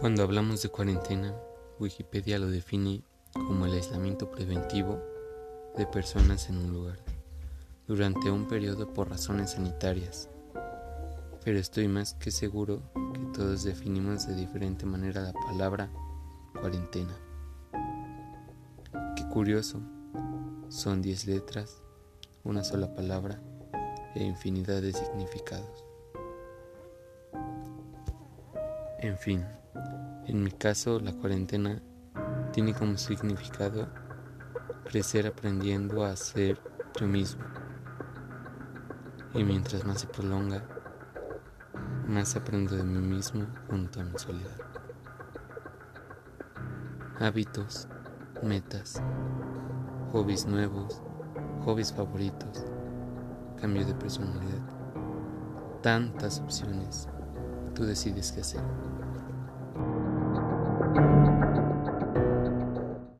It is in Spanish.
Cuando hablamos de cuarentena, Wikipedia lo define como el aislamiento preventivo de personas en un lugar durante un periodo por razones sanitarias. Pero estoy más que seguro que todos definimos de diferente manera la palabra cuarentena. Qué curioso, son 10 letras, una sola palabra e infinidad de significados. En fin, en mi caso la cuarentena tiene como significado crecer aprendiendo a ser yo mismo. Y mientras más se prolonga, más aprendo de mí mismo junto a mi soledad. Hábitos, metas, hobbies nuevos, hobbies favoritos, cambio de personalidad. Tantas opciones. Tú decides qué hacer.